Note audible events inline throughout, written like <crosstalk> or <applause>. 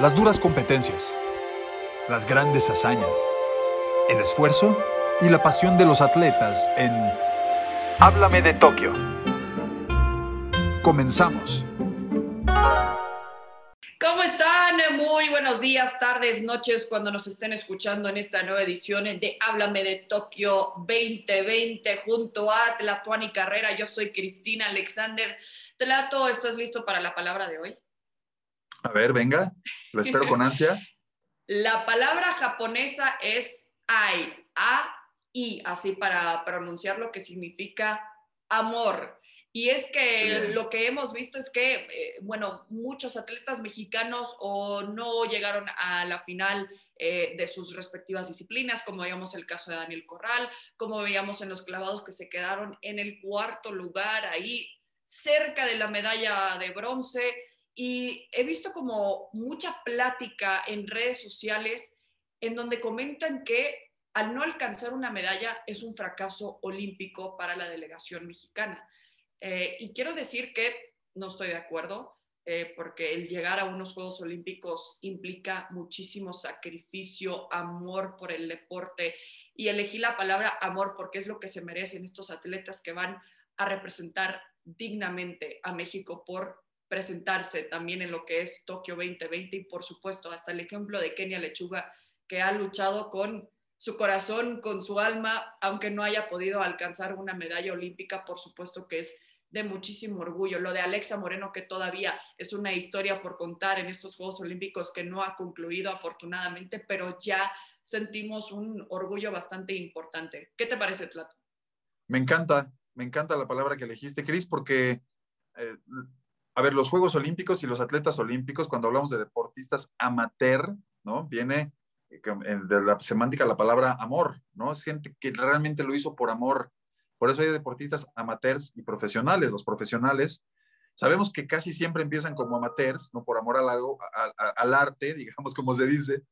Las duras competencias, las grandes hazañas, el esfuerzo y la pasión de los atletas en Háblame de Tokio. Comenzamos. ¿Cómo están? Muy buenos días, tardes, noches, cuando nos estén escuchando en esta nueva edición de Háblame de Tokio 2020 junto a Tlatuani Carrera. Yo soy Cristina Alexander. Tlato, ¿estás listo para la palabra de hoy? A ver, venga, lo espero con ansia. <laughs> La palabra japonesa es ai, a i, así para pronunciar lo que significa amor. Y es que lo que hemos visto es que, eh, bueno, muchos atletas mexicanos o no llegaron a la final eh, de sus respectivas disciplinas, como veíamos el caso de Daniel Corral, como veíamos en los clavados que se quedaron en el cuarto lugar ahí, cerca de la medalla de bronce. Y he visto como mucha plática en redes sociales en donde comentan que al no alcanzar una medalla es un fracaso olímpico para la delegación mexicana. Eh, y quiero decir que no estoy de acuerdo, eh, porque el llegar a unos Juegos Olímpicos implica muchísimo sacrificio, amor por el deporte. Y elegí la palabra amor porque es lo que se merecen estos atletas que van a representar dignamente a México por presentarse también en lo que es Tokio 2020 y por supuesto hasta el ejemplo de Kenia Lechuga que ha luchado con su corazón, con su alma, aunque no haya podido alcanzar una medalla olímpica, por supuesto que es de muchísimo orgullo. Lo de Alexa Moreno, que todavía es una historia por contar en estos Juegos Olímpicos que no ha concluido afortunadamente, pero ya sentimos un orgullo bastante importante. ¿Qué te parece, Tlato? Me encanta, me encanta la palabra que elegiste, Cris, porque, eh, a ver, los Juegos Olímpicos y los atletas olímpicos, cuando hablamos de deportistas amateur, ¿no? Viene eh, de la semántica la palabra amor, ¿no? Es gente que realmente lo hizo por amor por eso hay deportistas amateurs y profesionales. Los profesionales sabemos que casi siempre empiezan como amateurs, no por amor al, al arte, <laughs> digamos como se dice,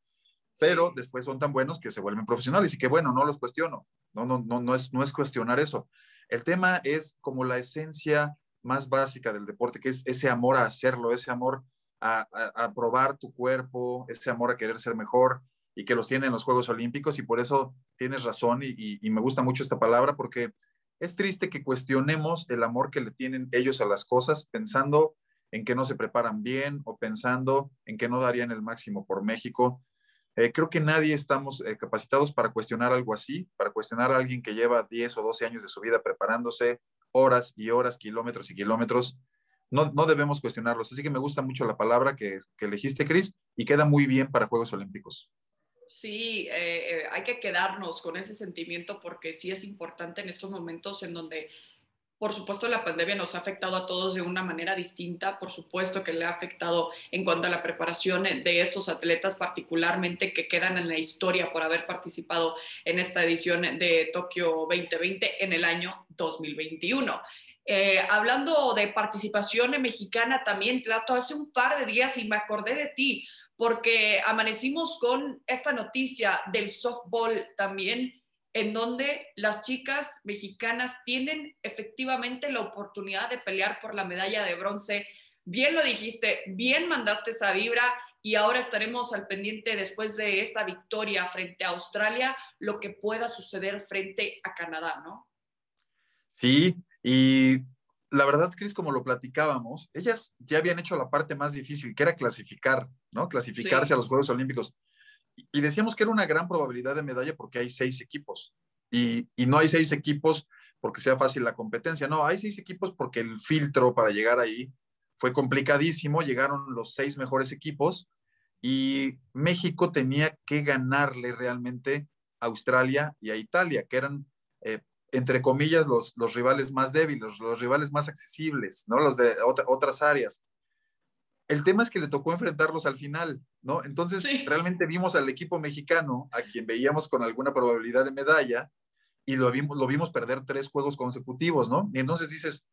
pero después son tan buenos que se vuelven profesionales y que bueno, no los cuestiono, no, no, no, no, es, no es cuestionar eso. El tema es como la esencia más básica del deporte, que es ese amor a hacerlo, ese amor a, probar tu cuerpo, ese amor a querer ser mejor y que los tiene en los Juegos Olímpicos y por eso tienes razón y me gusta mucho esta palabra porque es triste que cuestionemos el amor que le tienen ellos a las cosas pensando en que no se preparan bien o pensando en que no darían el máximo por México. Eh, creo que nadie estamos eh, capacitados para cuestionar algo así, para cuestionar a alguien que lleva 10 o 12 años de su vida preparándose, horas y horas, kilómetros y kilómetros. No, no debemos cuestionarlos. Así que me gusta mucho la palabra que, que elegiste, Cris, y queda muy bien para Juegos Olímpicos. Sí, eh, eh, hay que quedarnos con ese sentimiento porque sí es importante en estos momentos en donde, por supuesto, la pandemia nos ha afectado a todos de una manera distinta, por supuesto que le ha afectado en cuanto a la preparación de estos atletas, particularmente que quedan en la historia por haber participado en esta edición de Tokio 2020 en el año 2021. Eh, hablando de participación mexicana también, Trato, hace un par de días y me acordé de ti, porque amanecimos con esta noticia del softball también, en donde las chicas mexicanas tienen efectivamente la oportunidad de pelear por la medalla de bronce. Bien lo dijiste, bien mandaste esa vibra y ahora estaremos al pendiente después de esta victoria frente a Australia, lo que pueda suceder frente a Canadá, ¿no? Sí, y la verdad, Cris, como lo platicábamos, ellas ya habían hecho la parte más difícil, que era clasificar, ¿no? Clasificarse sí. a los Juegos Olímpicos. Y decíamos que era una gran probabilidad de medalla porque hay seis equipos. Y, y, no hay seis equipos porque sea fácil la competencia, no, hay seis equipos porque el filtro para llegar ahí fue complicadísimo, llegaron los seis mejores equipos y México tenía que ganarle realmente a Australia y a Italia, que eran eh, entre comillas, los, los rivales más débiles, los rivales más accesibles, ¿no? Los de otra, otras áreas. El tema es que le tocó enfrentarlos al final, ¿no? Entonces, sí. realmente vimos al equipo mexicano, a quien veíamos con alguna probabilidad de medalla, y lo vimos, lo vimos perder tres juegos consecutivos, ¿no? Y entonces dices,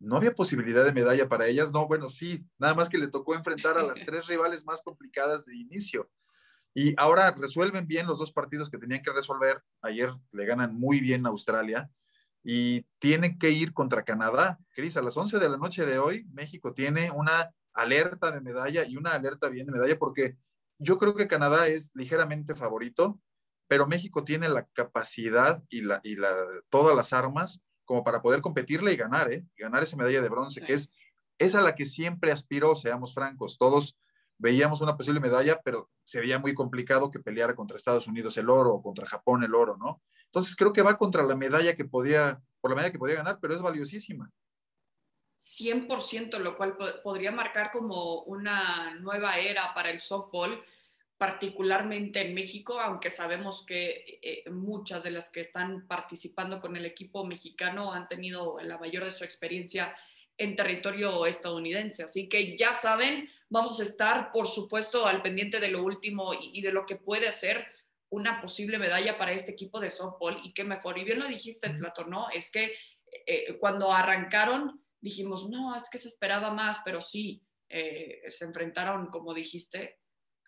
¿no había posibilidad de medalla para ellas? No, bueno, sí, nada más que le tocó enfrentar a las <laughs> tres rivales más complicadas de inicio. Y ahora resuelven bien los dos partidos que tenían que resolver. Ayer le ganan muy bien a Australia y tienen que ir contra Canadá. Cris, a las 11 de la noche de hoy, México tiene una alerta de medalla y una alerta bien de medalla porque yo creo que Canadá es ligeramente favorito, pero México tiene la capacidad y, la, y la, todas las armas como para poder competirle y ganar, ¿eh? ganar esa medalla de bronce, que es, es a la que siempre aspiró, seamos francos. Todos veíamos una posible medalla, pero se veía muy complicado que peleara contra Estados Unidos el oro o contra Japón el oro, ¿no? Entonces creo que va contra la medalla que podía, por la medalla que podía ganar, pero es valiosísima. 100%, lo cual podría marcar como una nueva era para el softball, particularmente en México, aunque sabemos que eh, muchas de las que están participando con el equipo mexicano han tenido la mayor de su experiencia en territorio estadounidense. Así que ya saben, vamos a estar, por supuesto, al pendiente de lo último y, de lo que puede ser una posible medalla para este equipo de softball. Y qué mejor, y bien lo dijiste, Plato, ¿no? Es que eh, cuando arrancaron dijimos, no, es que se esperaba más, pero sí, eh, se enfrentaron, como dijiste,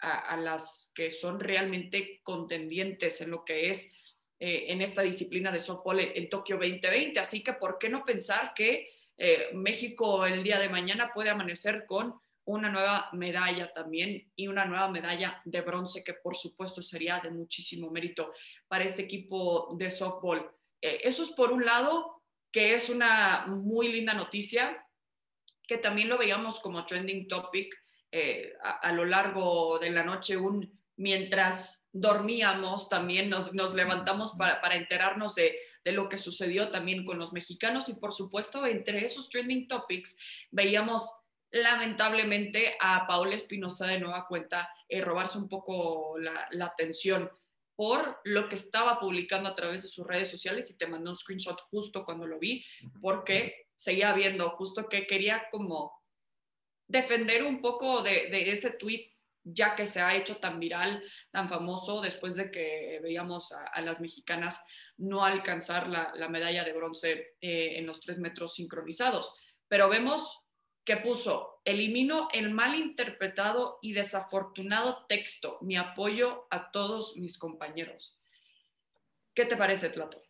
a, las que son realmente contendientes en lo que es eh, en esta disciplina de softball en Tokio 2020. Así que, ¿por qué no pensar que eh, México el día de mañana puede amanecer con una nueva medalla también y una nueva medalla de bronce que por supuesto sería de muchísimo mérito para este equipo de softball. eso es por un lado que es una muy linda noticia, que también lo veíamos como trending topic eh, a, lo largo de la noche, un, mientras dormíamos también nos, levantamos para, enterarnos de, lo que sucedió también con los mexicanos. Y por supuesto entre esos trending topics veíamos lamentablemente a Paola Espinosa de nueva cuenta eh, robarse un poco la, la atención por lo que estaba publicando a través de sus redes sociales y te mandé un screenshot justo cuando lo vi, porque seguía viendo justo que quería como defender un poco de, ese tweet ya que se ha hecho tan viral, tan famoso, después de que veíamos a, las mexicanas no alcanzar la, medalla de bronce eh, en los tres metros sincronizados. Pero vemos que puso, elimino el mal interpretado y desafortunado texto, mi apoyo a todos mis compañeros. ¿Qué te parece, Tlato?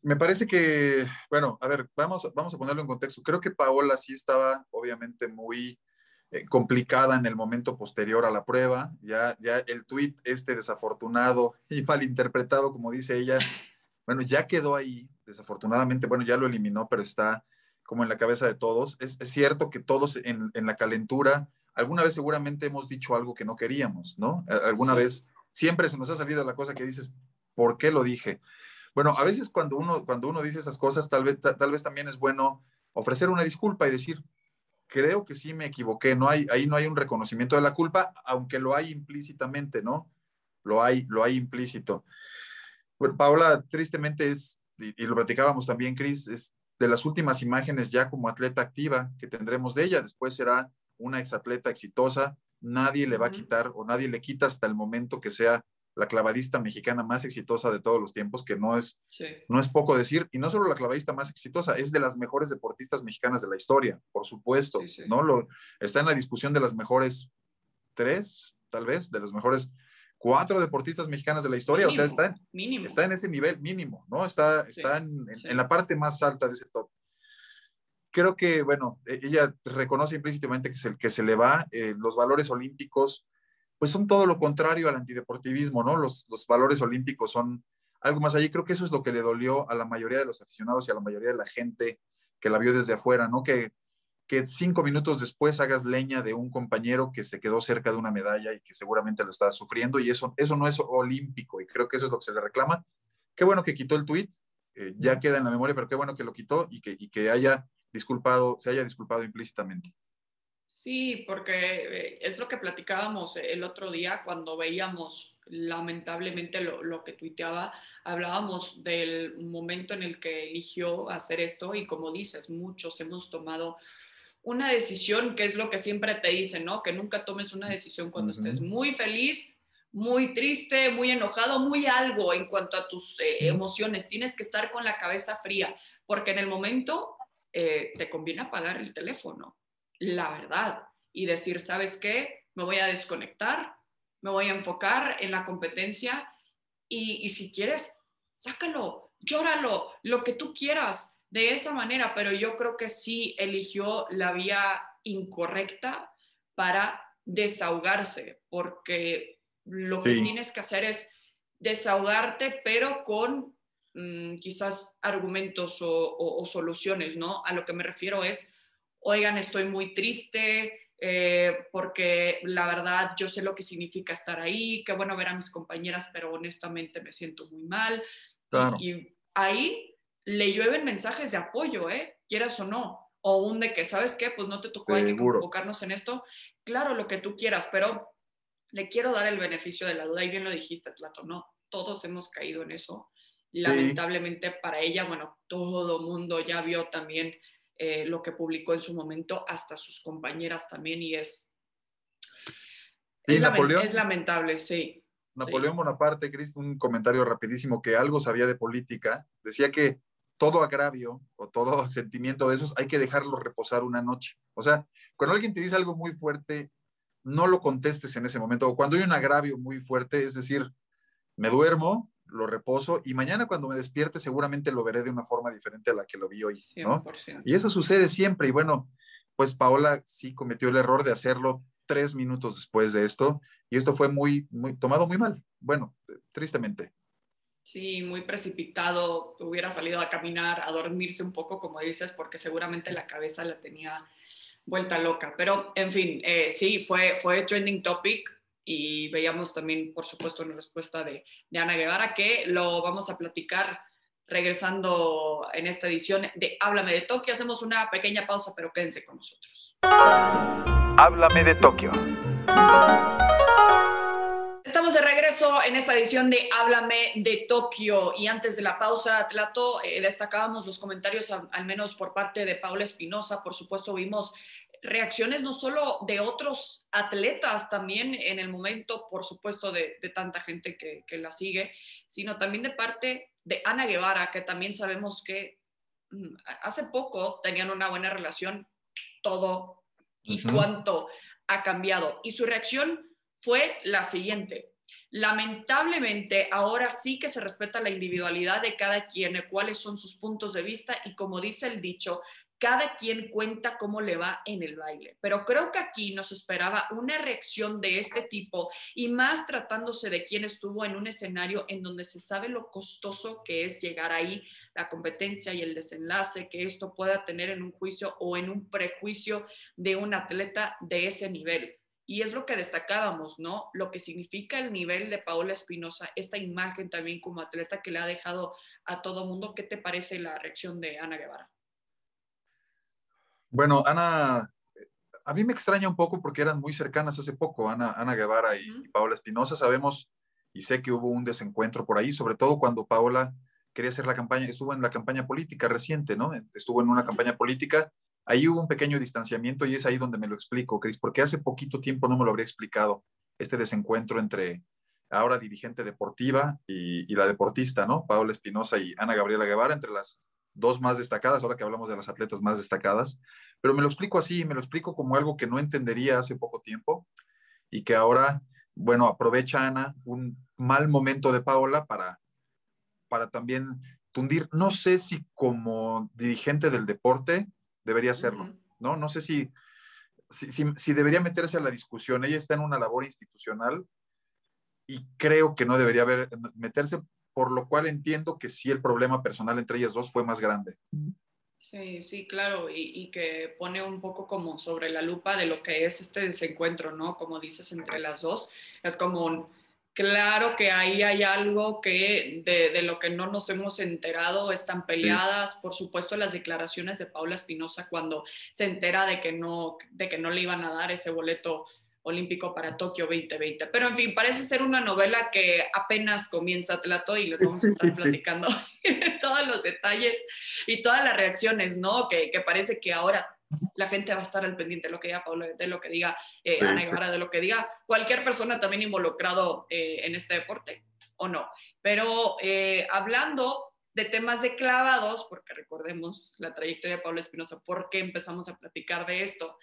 Me parece que, bueno, a ver, vamos, vamos a ponerlo en contexto. Creo que Paola sí estaba obviamente muy eh, complicada en el momento posterior a la prueba. Ya, ya el tuit este desafortunado y mal interpretado, como dice ella, bueno, ya quedó ahí. Desafortunadamente, bueno, ya lo eliminó, pero está como en la cabeza de todos. Es, cierto que todos en, la calentura, alguna vez seguramente hemos dicho algo que no queríamos, ¿no? Alguna vez siempre se nos ha salido la cosa que dices, ¿por qué lo dije? Bueno, a veces cuando uno, cuando uno dice esas cosas, tal vez, tal vez también es bueno ofrecer una disculpa y decir, creo que sí me equivoqué, no hay, ahí no hay un reconocimiento de la culpa, aunque lo hay implícitamente, ¿no? Lo hay, lo hay implícito. Bueno, Paola, tristemente es, y, y lo platicábamos también, Cris, es de las últimas imágenes ya como atleta activa que tendremos de ella. Después será una exatleta exitosa. Nadie le va a quitar o nadie le quita hasta el momento que sea la clavadista mexicana más exitosa de todos los tiempos, que no es, no es poco decir, y no solo la clavadista más exitosa, es de las mejores deportistas mexicanas de la historia, por supuesto, ¿no? Lo, está en la discusión de las mejores tres, tal vez, de las mejores cuatro deportistas mexicanas de la historia, o sea, está en, está en ese nivel mínimo, ¿no? Está, está en, la parte más alta de ese top. Creo que, bueno, e, ella reconoce implícitamente que se, que se le va eh, los valores olímpicos, pues son todo lo contrario al antideportivismo, ¿no? Los, los valores olímpicos son algo más allí. Creo que eso es lo que le dolió a la mayoría de los aficionados y a la mayoría de la gente que la vio desde afuera, ¿no? Que que cinco minutos después hagas leña de un compañero que se quedó cerca de una medalla y que seguramente lo está sufriendo y eso, eso no es olímpico y creo que eso es lo que se le reclama. Qué bueno que quitó el tweet, eh, ya queda en la memoria, pero qué bueno que lo quitó y que, y que haya disculpado, se haya disculpado implícitamente. Sí, porque eh, es lo que platicábamos el otro día cuando veíamos lamentablemente lo, lo, que tuiteaba, hablábamos del momento en el que eligió hacer esto y como dices, muchos hemos tomado una decisión, que es lo que siempre te dicen, ¿no? Que nunca tomes una decisión cuando estés muy feliz, muy triste, muy enojado, muy algo en cuanto a tus eh, emociones. Tienes que estar con la cabeza fría, porque en el momento eh, te conviene apagar el teléfono, la verdad, y decir, ¿sabes qué? Me voy a desconectar, me voy a enfocar en la competencia y, y si quieres, sácalo, llóralo, lo que tú quieras, de esa manera, pero yo creo que sí eligió la vía incorrecta para desahogarse, porque lo que tienes que hacer es desahogarte, pero con mm, quizás argumentos o, soluciones, ¿no? A lo que me refiero es, oigan, estoy muy triste, eh, porque la verdad yo sé lo que significa estar ahí, qué bueno ver a mis compañeras, pero honestamente me siento muy mal. Y, ahí le llueven mensajes de apoyo, ¿eh? Quieras o no. O un de que, ¿sabes qué? Pues no te tocó, hay que enfocarnos en esto. Claro, lo que tú quieras, pero le quiero dar el beneficio de la duda, y bien lo dijiste, Tlato, ¿no? Todos hemos caído en eso. Lamentablemente para ella, bueno, todo mundo ya vio también eh, lo que publicó en su momento, hasta sus compañeras también, y es, es, lamentable, sí. Napoleón Bonaparte, Cris, un comentario rapidísimo que algo sabía de política, decía que todo agravio o todo <laughs> sentimiento de esos hay que dejarlo reposar una noche. O sea, cuando alguien te dice algo muy fuerte, no lo contestes en ese momento. O cuando hay un agravio muy fuerte, es decir, me duermo, lo reposo y mañana cuando me despierte seguramente lo veré de una forma diferente a la que lo vi hoy. ¿no? Y eso sucede siempre. Y bueno, pues Paola sí cometió el error de hacerlo tres minutos después de esto y esto fue muy, muy tomado muy mal. Bueno, tristemente. Sí, muy precipitado. Hubiera salido a caminar, a dormirse un poco, como dices, porque seguramente la cabeza la tenía vuelta loca. Pero, en fin, eh, sí, fue, fue trending topic y veíamos también, por supuesto, una respuesta de, de Ana Guevara, que lo vamos a platicar regresando en esta edición de Háblame de Tokio. Hacemos una pequeña pausa, pero quédense con nosotros. Háblame de Tokio. Estamos de regreso en esta edición de Háblame de Tokio y antes de la pausa, Tlato, eh, destacábamos los comentarios, al, menos por parte de Paula Espinosa, por supuesto vimos reacciones no solo de otros atletas también en el momento, por supuesto, de, tanta gente que, la sigue, sino también de parte de Ana Guevara, que también sabemos que mm, hace poco tenían una buena relación, todo y cuánto ha cambiado. Y su reacción fue la siguiente. Lamentablemente, ahora sí que se respeta la individualidad de cada quien, cuáles son sus puntos de vista y como dice el dicho, cada quien cuenta cómo le va en el baile. Pero creo que aquí nos esperaba una reacción de este tipo y más tratándose de quien estuvo en un escenario en donde se sabe lo costoso que es llegar ahí, la competencia y el desenlace que esto pueda tener en un juicio o en un prejuicio de un atleta de ese nivel. Y es lo que destacábamos, ¿no? Lo que significa el nivel de Paola Espinosa, esta imagen también como atleta que le ha dejado a todo mundo. ¿Qué te parece la reacción de Ana Guevara? Bueno, Ana, a mí me extraña un poco porque eran muy cercanas hace poco, Ana, Ana Guevara y, Paola Espinosa. Sabemos y sé que hubo un desencuentro por ahí, sobre todo cuando Paola quería hacer la campaña, estuvo en la campaña política reciente, ¿no? Estuvo en una campaña política ahí hubo un pequeño distanciamiento y es ahí donde me lo explico, Cris, porque hace poquito tiempo no me lo habría explicado, este desencuentro entre ahora dirigente deportiva y, la deportista, ¿no? Paola Espinosa y Ana Gabriela Guevara, entre las dos más destacadas, ahora que hablamos de las atletas más destacadas, pero me lo explico así, me lo explico como algo que no entendería hace poco tiempo y que ahora, bueno, aprovecha Ana un mal momento de Paola para, para también tundir, no sé si como dirigente del deporte debería hacerlo, ¿no? No sé si, si, debería meterse a la discusión. Ella está en una labor institucional y creo que no debería haber, meterse, por lo cual entiendo que sí el problema personal entre ellas dos fue más grande. Sí, sí, claro, y, y, que pone un poco como sobre la lupa de lo que es este desencuentro, ¿no? Como dices, entre las dos. Es como un Claro que ahí hay algo que de, lo que no nos hemos enterado, están peleadas, por supuesto, las declaraciones de Paula Espinosa cuando se entera de que, no, de que no le iban a dar ese boleto olímpico para Tokio 2020. Pero en fin, parece ser una novela que apenas comienza Tlato y les vamos a estar platicando <laughs> todos los detalles y todas las reacciones, ¿no? Que, que parece que ahora la gente va a estar al pendiente de lo que diga Pablo, de lo que diga eh, Ana Guevara, de lo que diga cualquier persona también involucrado eh, en este deporte, o no. Pero eh, hablando de temas de clavados, porque recordemos la trayectoria de Pablo Espinosa, ¿por qué empezamos a platicar de esto?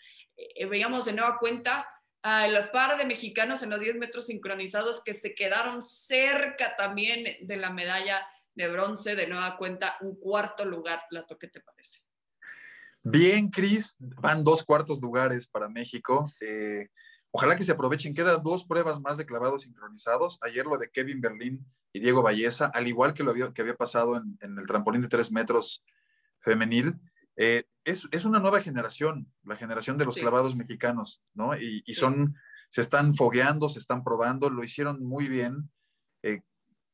veíamos de nueva cuenta al par de mexicanos en los 10 metros sincronizados que se quedaron cerca también de la medalla de bronce, de nueva cuenta, un cuarto lugar, Plato, ¿qué te parece? Bien, Cris, van dos cuartos lugares para México. Eh, ojalá que se aprovechen. Quedan dos pruebas más de clavados sincronizados. Ayer lo de Kevin Berlín y Diego Valleza, al igual que lo que había pasado en, el trampolín de tres metros femenil. Eh, es, es, una nueva generación, la generación de los clavados mexicanos, ¿no? Y, son, se están fogueando, se están probando, lo hicieron muy bien. Eh,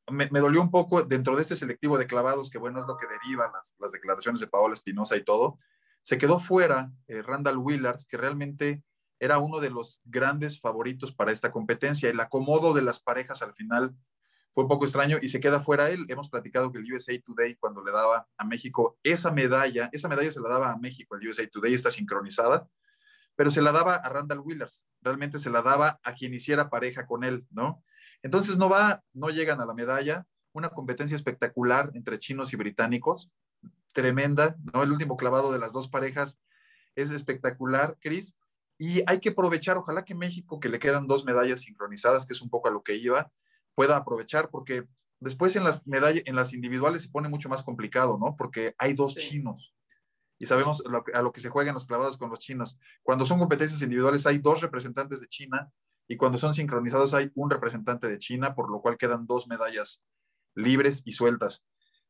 me, dolió un poco dentro de este selectivo de clavados, que bueno, es lo que derivan las, las declaraciones de Paola Espinosa y todo, se quedó fuera eh, Randall Willards, que realmente era uno de los grandes favoritos para esta competencia. El acomodo de las parejas al final fue un poco extraño y se queda fuera él. Hemos platicado que el USA Today, cuando le daba a México esa medalla, esa medalla se la daba a México, el USA Today está sincronizada, pero se la daba a Randall Willards. Realmente se la daba a quien hiciera pareja con él, ¿no? Entonces no va, no llegan a la medalla. Una competencia espectacular entre chinos y británicos tremenda, ¿no? El último clavado de las dos parejas es espectacular, Cris. Y hay que aprovechar, ojalá que México, que le quedan dos medallas sincronizadas, que es un poco a lo que iba, pueda aprovechar, porque después en las medallas, en las individuales se pone mucho más complicado, ¿no? Porque hay dos chinos y sabemos a lo que se juegan los clavados con los chinos. Cuando son competencias individuales hay dos representantes de China y cuando son sincronizados hay un representante de China, por lo cual quedan dos medallas libres y sueltas.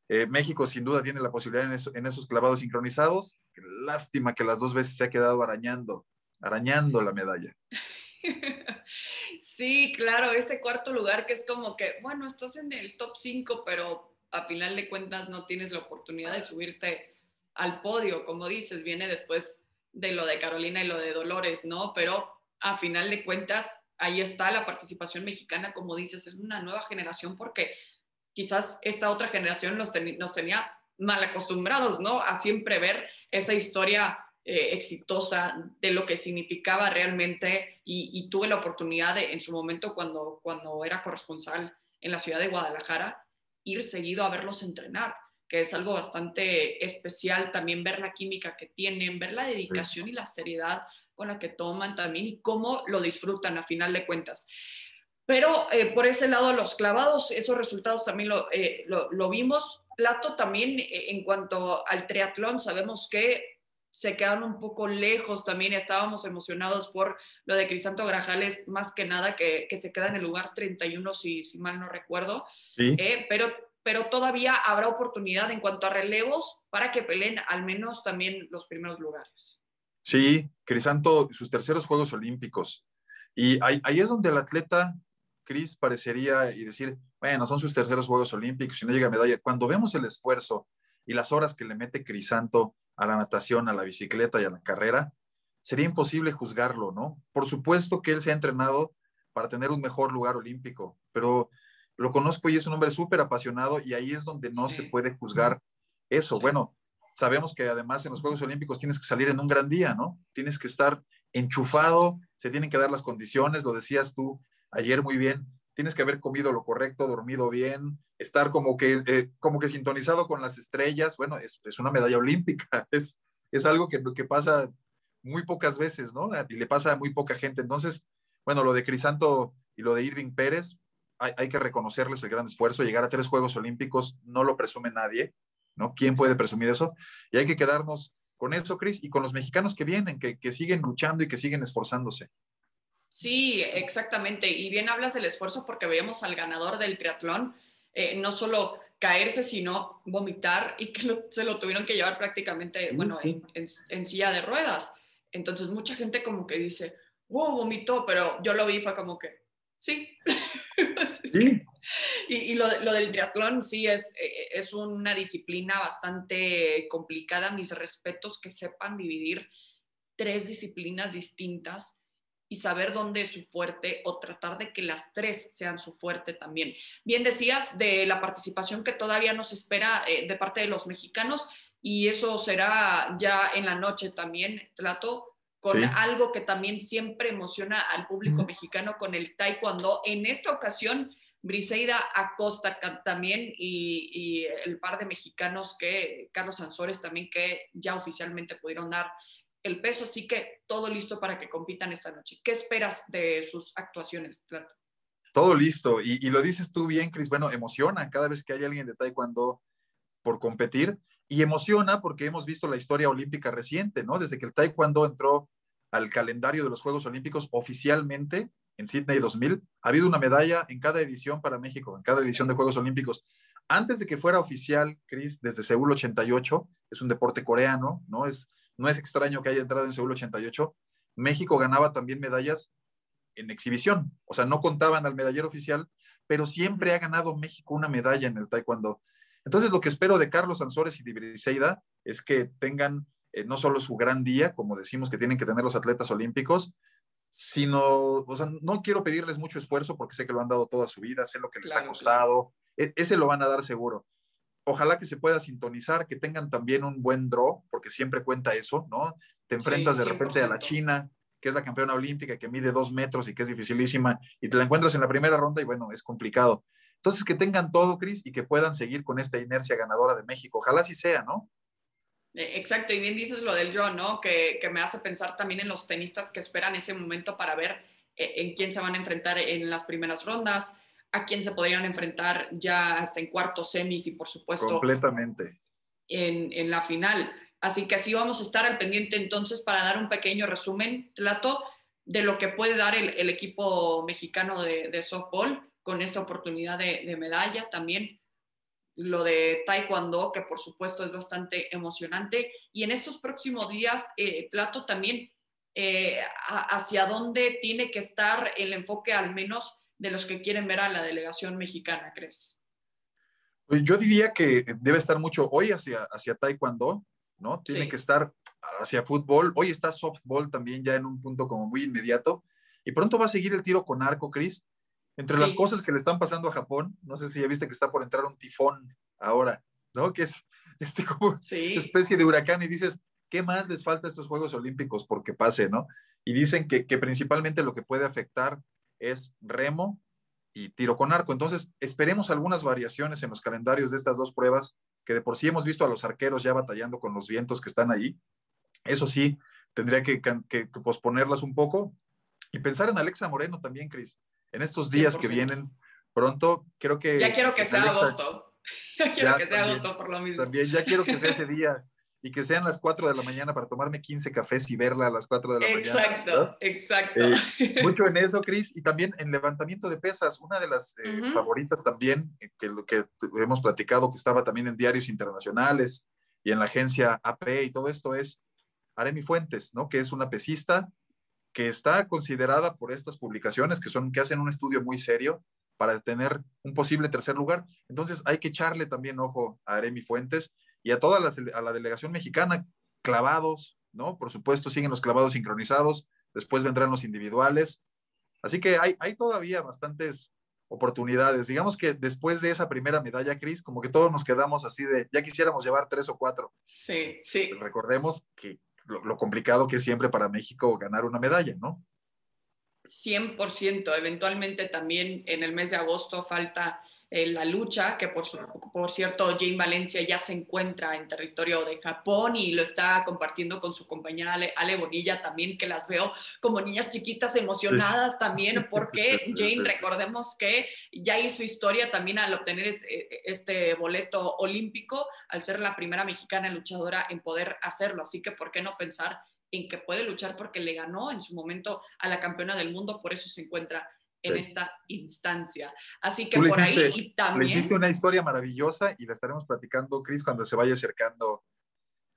Eh, México sin duda tiene la posibilidad en, esos clavados sincronizados. Lástima que las dos veces se ha quedado arañando, arañando la medalla. <laughs> Sí, claro, ese cuarto lugar que es como que, bueno, estás en el top 5, pero a final de cuentas no tienes la oportunidad de subirte al podio, como dices, viene después de lo de Carolina y lo de Dolores, ¿no? Pero a final de cuentas, ahí está la participación mexicana, como dices, es una nueva generación porque quizás esta otra generación nos, tenía mal acostumbrados, ¿no? A siempre ver esa historia eh, exitosa de lo que significaba realmente y, tuve la oportunidad de, en su momento cuando, cuando era corresponsal en la ciudad de Guadalajara, ir seguido a verlos entrenar, que es algo bastante especial también ver la química que tienen, ver la dedicación y la seriedad con la que toman también y cómo lo disfrutan a final de cuentas. Pero eh, por ese lado, los clavados, esos resultados también lo, eh, lo, vimos. Plato también eh, en cuanto al triatlón, sabemos que se quedaron un poco lejos también, estábamos emocionados por lo de Crisanto Grajales, más que nada que, que se queda en el lugar 31, si, si mal no recuerdo, pero, pero todavía habrá oportunidad en cuanto a relevos para que peleen al menos también los primeros lugares. Sí, Crisanto, sus terceros Juegos Olímpicos. Y ahí, ahí es donde el atleta Cris parecería y decir, bueno, son sus terceros Juegos Olímpicos y no llega medalla. Cuando vemos el esfuerzo y las horas que le mete Crisanto a la natación, a la bicicleta y a la carrera, sería imposible juzgarlo, ¿no? Por supuesto que él se ha entrenado para tener un mejor lugar olímpico, pero lo conozco y es un hombre súper apasionado y ahí es donde no se puede juzgar eso. Bueno, sabemos que además en los Juegos Olímpicos tienes que salir en un gran día, ¿no? Tienes que estar enchufado, se tienen que dar las condiciones, lo decías tú, ayer muy bien, tienes que haber comido lo correcto, dormido bien, estar como que, eh, como que sintonizado con las estrellas. Bueno, es, es una medalla olímpica, <laughs> es, es algo que, que pasa muy pocas veces, ¿no? Y le pasa a muy poca gente. Entonces, bueno, lo de Crisanto y lo de Irving Pérez, hay, hay, que reconocerles el gran esfuerzo. Llegar a tres Juegos Olímpicos no lo presume nadie, ¿no? ¿Quién puede presumir eso? Y hay que quedarnos con eso, Cris, y con los mexicanos que vienen, que, que siguen luchando y que siguen esforzándose. Sí, exactamente. Y bien hablas del esfuerzo porque veíamos al ganador del triatlón eh, no solo caerse, sino vomitar y que se lo tuvieron que llevar prácticamente, bueno, En, silla de ruedas. Entonces mucha gente como que dice, wow, vomitó, pero yo lo vi y fue como que, sí. <laughs> sí. y, lo, del triatlón sí es, eh, es una disciplina bastante complicada. Mis respetos que sepan dividir tres disciplinas distintas y saber dónde es su fuerte o tratar de que las tres sean su fuerte también. Bien decías de la participación que todavía nos espera eh, de parte de los mexicanos y eso será ya en la noche también, Trato, con algo que también siempre emociona al público mexicano con el taekwondo. En esta ocasión, Briseida Acosta también y, y, el par de mexicanos que, Carlos Sansores también, que ya oficialmente pudieron dar el peso, así que todo listo para que compitan esta noche. ¿Qué esperas de sus actuaciones, Todo listo, y, lo dices tú bien, Cris. Bueno, emociona cada vez que hay alguien de Taekwondo por competir y emociona porque hemos visto la historia olímpica reciente, ¿no? Desde que el taekwondo entró al calendario de los Juegos Olímpicos oficialmente en Sydney 2000, ha habido una medalla en cada edición para México, en cada edición de Juegos Olímpicos. Antes de que fuera oficial, Chris, desde Seúl 88, es un deporte coreano, ¿no? Es, no es extraño que haya entrado en Seúl 88. México ganaba también medallas en exhibición, o sea, no contaban al medallero oficial, pero siempre ha ganado México una medalla en el taekwondo. Entonces, lo que espero de Carlos Ansores y de Briseida es que tengan eh, no solo su gran día, como decimos que tienen que tener los atletas olímpicos, sino, o sea, no quiero pedirles mucho esfuerzo porque sé que lo han dado toda su vida, sé lo que les ha costado, e, ese lo van a dar seguro. Ojalá que se pueda sintonizar, que tengan también un buen draw, porque siempre cuenta eso, ¿no? Te enfrentas de repente a la China, que es la campeona olímpica, que mide dos metros y que es dificilísima, y te la encuentras en la primera ronda y bueno, es complicado. Entonces, que tengan todo, Cris, y que puedan seguir con esta inercia ganadora de México. Ojalá así sea, ¿no? E, exacto, y bien dices lo del draw, ¿no? Que, que, me hace pensar también en los tenistas que esperan ese momento para ver eh, en quién se van a enfrentar en las primeras rondas, a quién se podrían enfrentar ya hasta en cuartos, semis y por supuesto. Completamente. En, en la final. Así que así vamos a estar al pendiente entonces para dar un pequeño resumen, Tlato, de lo que puede dar el, el equipo mexicano de, de, softball con esta oportunidad de, de medalla. También lo de Taekwondo, que por supuesto es bastante emocionante. Y en estos próximos días, eh, Tlato, también eh, hacia dónde tiene que estar el enfoque al menos de los que quieren ver a la delegación mexicana, ¿crees? Pues yo diría que debe estar mucho hoy hacia, hacia Taekwondo, ¿no? Tiene sí. que estar hacia fútbol. Hoy está softball también ya en un punto como muy inmediato. Y pronto va a seguir el tiro con arco, Cris. Entre sí. las cosas que le están pasando a Japón, no sé si ya viste que está por entrar un tifón ahora, ¿no? Que es <laughs> este como sí. especie de huracán y dices, ¿qué más les falta a estos Juegos Olímpicos porque pase, ¿no? Y dicen que, que principalmente lo que puede afectar es remo y tiro con arco. Entonces, esperemos algunas variaciones en los calendarios de estas dos pruebas, que de por sí hemos visto a los arqueros ya batallando con los vientos que están ahí. Eso sí, tendría que, que, que posponerlas un poco y pensar en Alexa Moreno también, Cris. En estos días 100%. que vienen pronto, creo que... Ya quiero que sea Alexa, agosto. <laughs> Ya quiero ya que sea también, agosto por lo mismo. También, ya quiero que sea ese día. <laughs> y que sean las 4 de la mañana para tomarme 15 cafés y verla a las 4 de la exacto, mañana. Exacto, exacto. Eh, <laughs> mucho en eso, Cris, y también en levantamiento de pesas, una de las eh, uh -huh. favoritas también, eh, que, que hemos platicado, que estaba también en diarios internacionales y en la agencia AP y todo esto es Aremi Fuentes, ¿no? Que es una pesista que está considerada por estas publicaciones que son que hacen un estudio muy serio para tener un posible tercer lugar. Entonces hay que echarle también ojo a Aremi Fuentes y a toda la, a la delegación mexicana, clavados, ¿no? Por supuesto, siguen los clavados sincronizados, después vendrán los individuales. Así que hay, hay todavía bastantes oportunidades. Digamos que después de esa primera medalla, Cris, como que todos nos quedamos así de, ya quisiéramos llevar tres o cuatro. Sí, sí. Recordemos que lo, lo complicado que es siempre para México ganar una medalla, ¿no? 100%. Eventualmente también en el mes de agosto falta eh, la lucha, que por, su, por cierto Jane Valencia ya se encuentra en territorio de Japón y lo está compartiendo con su compañera Ale, Ale Bonilla también, que las veo como niñas chiquitas emocionadas sí. también, porque sí, sí, Jane, recordemos que ya hizo historia también al obtener eh, este boleto olímpico, al ser la primera mexicana luchadora en poder hacerlo, así que ¿por qué no pensar en que puede luchar porque le ganó en su momento a la campeona del mundo, por eso se encuentra en sí. esta instancia. Así que por hiciste, ahí y también... Le hiciste una historia maravillosa y la estaremos platicando, Cris, cuando se vaya acercando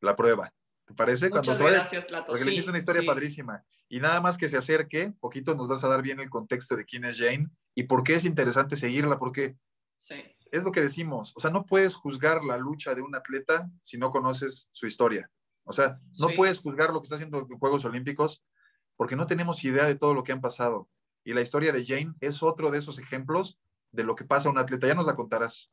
la prueba. ¿Te parece? Muchas cuando se vaya, gracias, Tlato. Porque sí, le hiciste una historia sí. padrísima. Y nada más que se acerque, poquito nos vas a dar bien el contexto de quién es Jane y por qué es interesante seguirla, porque sí. es lo que decimos. O sea, no puedes juzgar la lucha de un atleta si no conoces su historia. O sea, no puedes juzgar lo que está haciendo en Juegos Olímpicos porque no tenemos idea de todo lo que han pasado. Y la historia de Jane es otro de esos ejemplos de lo que pasa a un atleta. Ya nos la contarás.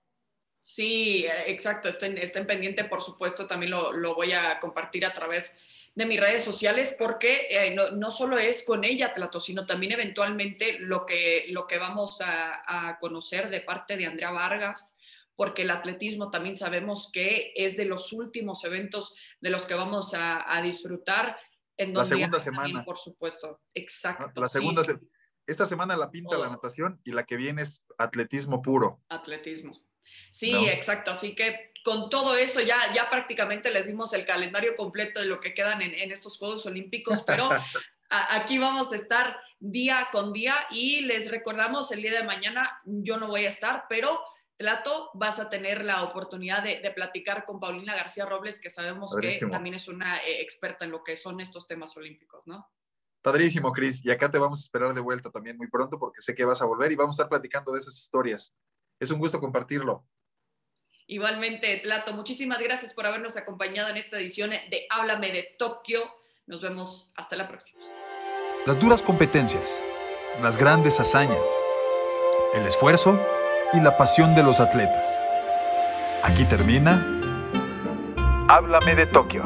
Sí, exacto. Estén, estén pendiente, por supuesto, también lo, lo, voy a compartir a través de mis redes sociales porque eh, no, no, solo es con ella, Tlato, sino también eventualmente lo que, lo que vamos a, a conocer de parte de Andrea Vargas, porque el atletismo también sabemos que es de los últimos eventos de los que vamos a, a disfrutar. En la segunda semana. También, por supuesto, exacto. La segunda sí, sí. Esta semana la pinta oh. la natación y la que viene es atletismo puro. Atletismo. Sí, ¿no? exacto. Así que con todo eso ya, ya prácticamente les dimos el calendario completo de lo que quedan en, en estos Juegos Olímpicos, pero <laughs> aquí vamos a estar día con día y les recordamos el día de mañana, yo no voy a estar, pero Plato, vas a tener la oportunidad de, platicar con Paulina García Robles, que sabemos que también es una eh, experta en lo que son estos temas olímpicos, ¿no? Padrísimo, Cris. Y acá te vamos a esperar de vuelta también muy pronto porque sé que vas a volver y vamos a estar platicando de esas historias. Es un gusto compartirlo. Igualmente, Tlato, muchísimas gracias por habernos acompañado en esta edición de Háblame de Tokio. Nos vemos hasta la próxima. Las duras competencias, las grandes hazañas, el esfuerzo y la pasión de los atletas. Aquí termina. Háblame de Tokio.